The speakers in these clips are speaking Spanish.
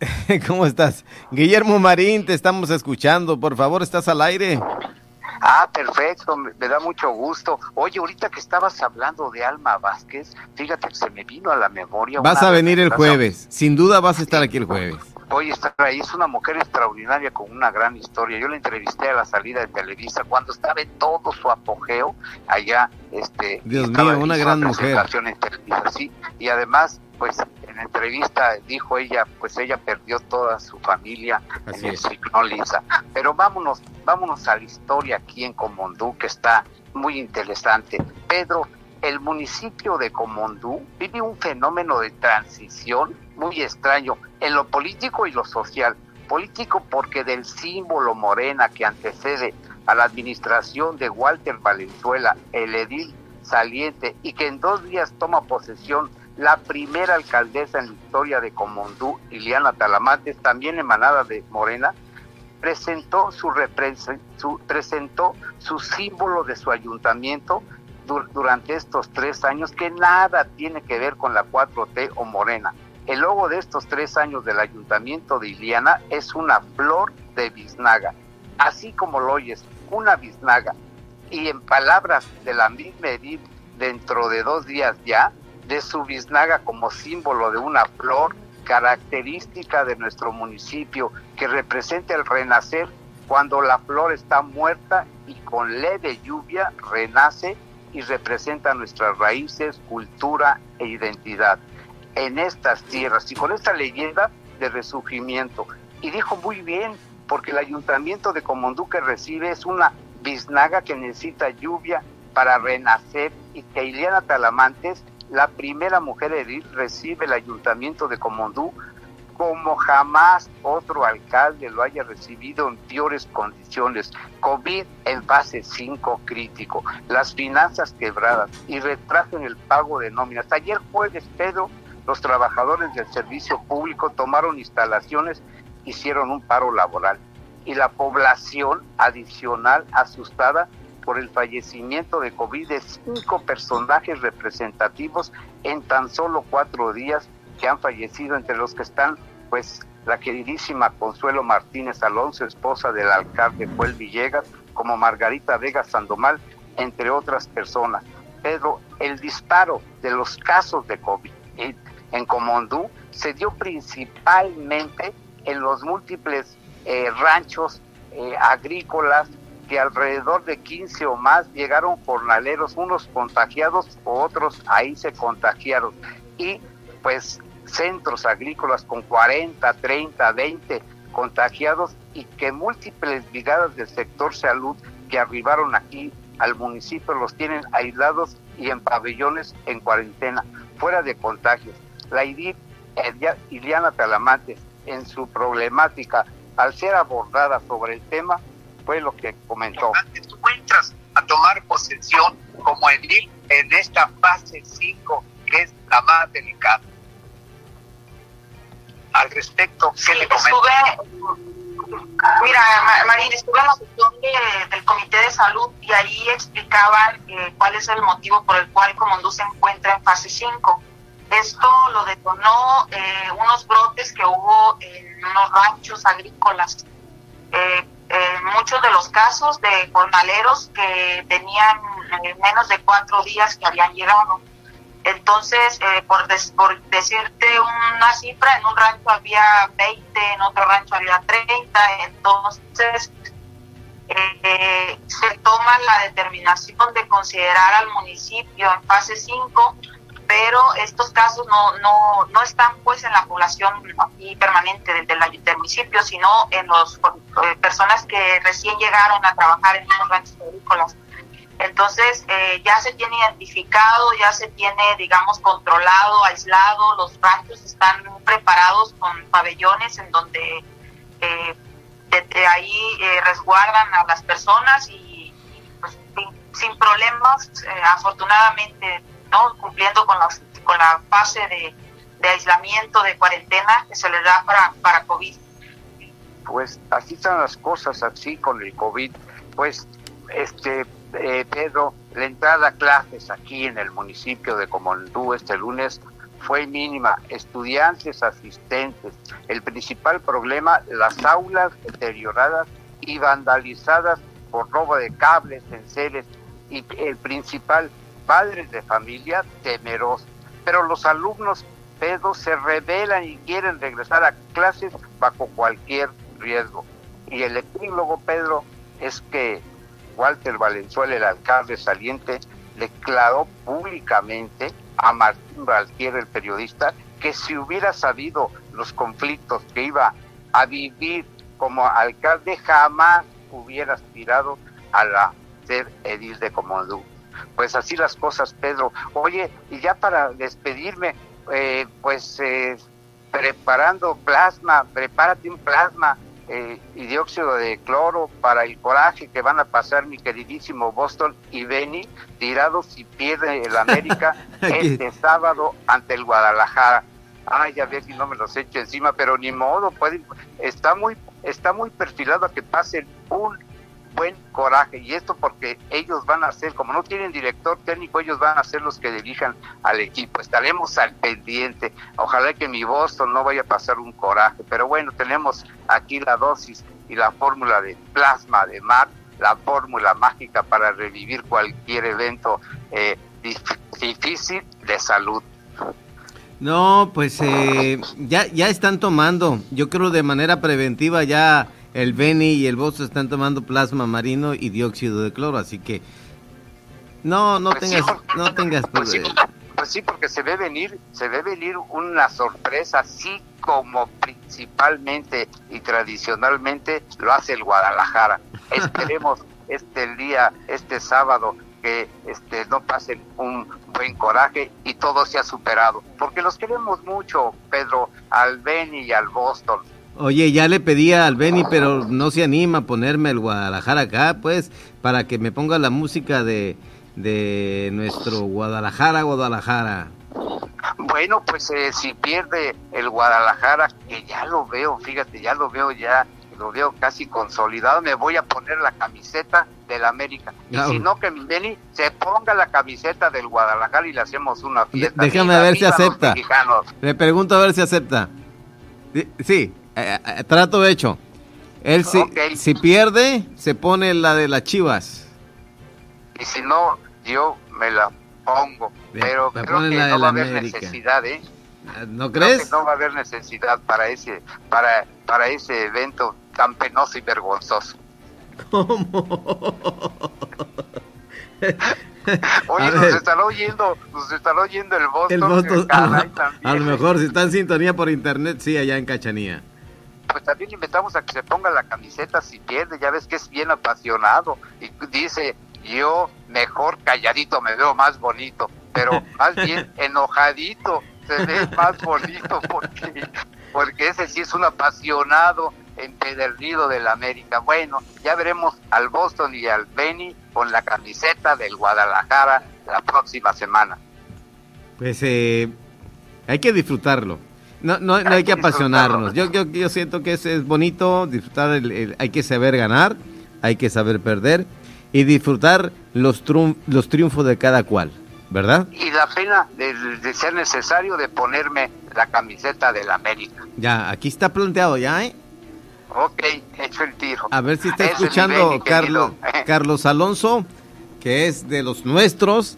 ¿Cómo estás? Guillermo Marín, te estamos escuchando. Por favor, estás al aire. Ah, perfecto, me, da mucho gusto. Oye, ahorita que estabas hablando de Alma Vázquez, fíjate que se me vino a la memoria. Vas a venir el jueves, sin duda vas a estar aquí el jueves. Oye, está ahí, es una mujer extraordinaria con una gran historia. Yo la entrevisté a la salida de Televisa cuando estaba en todo su apogeo allá. Este, Dios mío, una gran mujer. En Televisa, sí, y además, pues la entrevista dijo ella, pues ella perdió toda su familia en el ciclón Lisa. Pero vámonos, vámonos a la historia aquí en Comondú, que está muy interesante. Pedro, el municipio de Comondú vive un fenómeno de transición muy extraño en lo político y lo social. Político porque del símbolo morena que antecede a la administración de Walter Valenzuela, el edil saliente, y que en dos días toma posesión la primera alcaldesa en la historia de Comondú, Iliana Talamantes, también emanada de Morena, presentó su, su, su símbolo de su ayuntamiento durante estos tres años que nada tiene que ver con la 4T o Morena. El logo de estos tres años del ayuntamiento de Iliana es una flor de biznaga, así como lo oyes, una biznaga. Y en palabras de la misma Edith, dentro de dos días ya, de su biznaga como símbolo de una flor característica de nuestro municipio que representa el renacer cuando la flor está muerta y con leve lluvia renace y representa nuestras raíces, cultura e identidad en estas tierras y con esta leyenda de resurgimiento. Y dijo muy bien, porque el ayuntamiento de Comondú que recibe es una biznaga que necesita lluvia para renacer y que Ileana Talamantes, la primera mujer edil, recibe el ayuntamiento de Comondú como jamás otro alcalde lo haya recibido en peores condiciones. COVID en fase 5 crítico, las finanzas quebradas y retraso en el pago de nóminas. Ayer jueves, Pedro, los trabajadores del servicio público tomaron instalaciones, hicieron un paro laboral y la población adicional asustada por el fallecimiento de COVID de cinco personajes representativos en tan solo cuatro días que han fallecido, entre los que están pues la queridísima Consuelo Martínez Alonso, esposa del alcalde Joel Villegas, como Margarita Vega Sandomal, entre otras personas. Pedro, el disparo de los casos de COVID en Comondú se dio principalmente en los múltiples eh, ranchos eh, agrícolas que alrededor de 15 o más llegaron jornaleros, unos contagiados o otros ahí se contagiaron. Y pues centros agrícolas con 40, 30, 20 contagiados y que múltiples brigadas del sector salud que arribaron aquí al municipio los tienen aislados y en pabellones en cuarentena, fuera de contagios. La IDIP, Iliana Talamantes, en su problemática, al ser abordada sobre el tema, fue lo que comentó. Tú entras a tomar posesión como edil en esta fase 5, que es la más delicada al respecto, ¿qué le mira, Marín, estuve en la sesión del Comité de Salud y ahí explicaban eh, cuál es el motivo por el cual Comondú se encuentra en fase 5. Esto lo detonó eh, unos brotes que hubo en unos ranchos agrícolas. Eh, muchos de los casos de jornaleros que tenían menos de cuatro días que habían llegado. Entonces, eh, por, por decirte una cifra, en un rancho había 20, en otro rancho había 30, entonces eh, se toma la determinación de considerar al municipio en fase 5, pero estos casos no, no, no están pues en la población aquí permanente del, del, municipio, sino en las eh, personas que recién llegaron a trabajar en esos ranchos agrícolas. Entonces, eh, ya se tiene identificado, ya se tiene, digamos, controlado, aislado, los ranchos están preparados con pabellones en donde eh, ahí eh, resguardan a las personas y, pues, sin, problemas, afortunadamente, ¿no? Cumpliendo con, con la fase de, de, aislamiento, de cuarentena que se les da para, para COVID. Pues así están las cosas, así con el COVID, pues este eh, Pedro, la entrada a clases aquí en el municipio de Comondú este lunes fue mínima. Estudiantes, asistentes. El principal problema, las aulas deterioradas y vandalizadas por robo de cables, enseres. Y el principal, padres de familia temerosos. Pero los alumnos pedos se rebelan y quieren regresar a clases bajo cualquier riesgo. Y el epílogo, Pedro, es que Walter Valenzuela, el alcalde saliente, declaró públicamente a Martín Valquier, el periodista, que si hubiera sabido los conflictos que iba a vivir como alcalde, jamás hubiera aspirado a la ser edil de Comodú. Pues así las cosas, Pedro. Oye, y ya para despedirme, eh, pues eh, preparando plasma, prepárate un plasma eh, y dióxido de cloro para el coraje que van a pasar mi queridísimo Boston y Benny tirados si pierde el América este sábado ante el Guadalajara. Ay, a ver si no me los echo encima, pero ni modo, puede, está muy está muy perfilado a que pasen un buen coraje. Y esto porque ellos van a ser, como no tienen director técnico, ellos van a ser los que dirijan al equipo. Estaremos al pendiente. Ojalá que mi Boston no vaya a pasar un coraje. Pero bueno, tenemos aquí la dosis y la fórmula de plasma de mar, la fórmula mágica para revivir cualquier evento eh, difícil de salud. No, pues eh, ya, ya están tomando, yo creo de manera preventiva ya el Beni y el Bozo están tomando plasma marino y dióxido de cloro, así que no, no pues tengas, no tengas pues sí, pues sí, porque se ve venir, se ve venir una sorpresa, así como principalmente y tradicionalmente lo hace el Guadalajara. Esperemos este día, este sábado, que este no pasen un buen coraje y todo se ha superado, porque los queremos mucho, Pedro, al Beni y al Boston Oye, ya le pedía al Benny, pero no se anima a ponerme el Guadalajara acá, pues, para que me ponga la música de, de nuestro Guadalajara, Guadalajara. Bueno, pues eh, si pierde el Guadalajara, que ya lo veo, fíjate, ya lo veo ya, lo veo casi consolidado, me voy a poner la camiseta del América. Y si no, que mi Benny se ponga la camiseta del Guadalajara y le hacemos una fiesta. déjame ver si acepta. Le pregunto a ver si acepta. Sí, trato hecho. Él si, si pierde, se pone la de las chivas. Y si no, yo me la pongo. pero creo que no va a haber necesidad, ¿eh? ¿No crees? no va a haber necesidad para ese, para, para ese evento tan penoso y vergonzoso. ¿Cómo? Oye, nos estará oyendo, nos estará oyendo el Boston. El Boston a, lo mejor, si está en sintonía por internet, sí, allá en Cachanía pues también invitamos a que se ponga la camiseta si pierde, ya ves que es bien apasionado y dice, yo mejor calladito me veo más bonito, pero más bien enojadito se ve más bonito porque, porque ese sí es un apasionado empedernido del América. Bueno, ya veremos al Boston y al Benny con la camiseta del Guadalajara la próxima semana. Pues eh, hay que disfrutarlo no, no, no hay que apasionarnos. Yo, yo, yo siento que es, es bonito disfrutar, el, hay que saber ganar, hay que saber perder y disfrutar los, los triunfos de cada cual, ¿verdad? Y la pena de, ser necesario de ponerme la camiseta del América. Ya, aquí está planteado ya, ¿eh? Ok, hecho el tiro. A ver si está escuchando Carlos, Carlos Alonso, que es de los nuestros.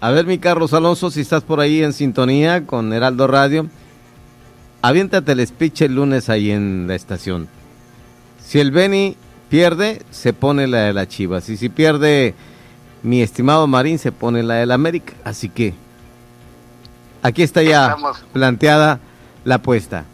A ver, mi Carlos Alonso, si estás por ahí en sintonía con Heraldo Radio aviéntate el speech el lunes ahí en la estación. Si el Beni pierde, se pone la de la Chivas. Y si pierde mi estimado Marín, se pone la del América. Así que aquí está ya planteada la apuesta.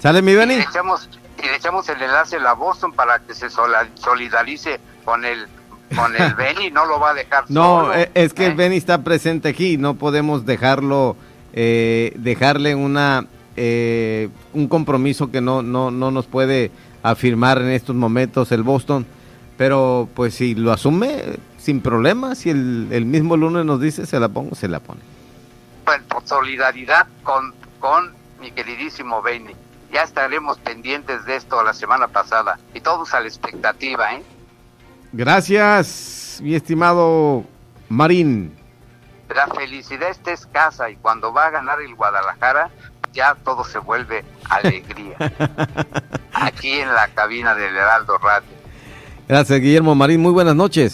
¿Sale mi Beni? Y le, echamos, y le echamos el enlace a la Boston para que se solidarice con el con el Beni, no lo va a dejar No, e, es que el ¿eh? Beni está presente aquí, no podemos dejarlo, eh, dejarle una eh, un compromiso que no, no, no nos puede afirmar en estos momentos el Boston, pero pues si lo asume sin problema, si el, el mismo lunes nos dice se la pongo, se la pone. Pues por solidaridad con, con mi queridísimo Benny. Ya estaremos pendientes de esto la semana pasada y todos a la expectativa, ¿eh? Gracias, mi estimado Marín. la felicidad está escasa y cuando va a ganar el Guadalajara ya todo se vuelve alegría. Aquí en la cabina del Heraldo Radio. Gracias, Guillermo Marín. Muy buenas noches.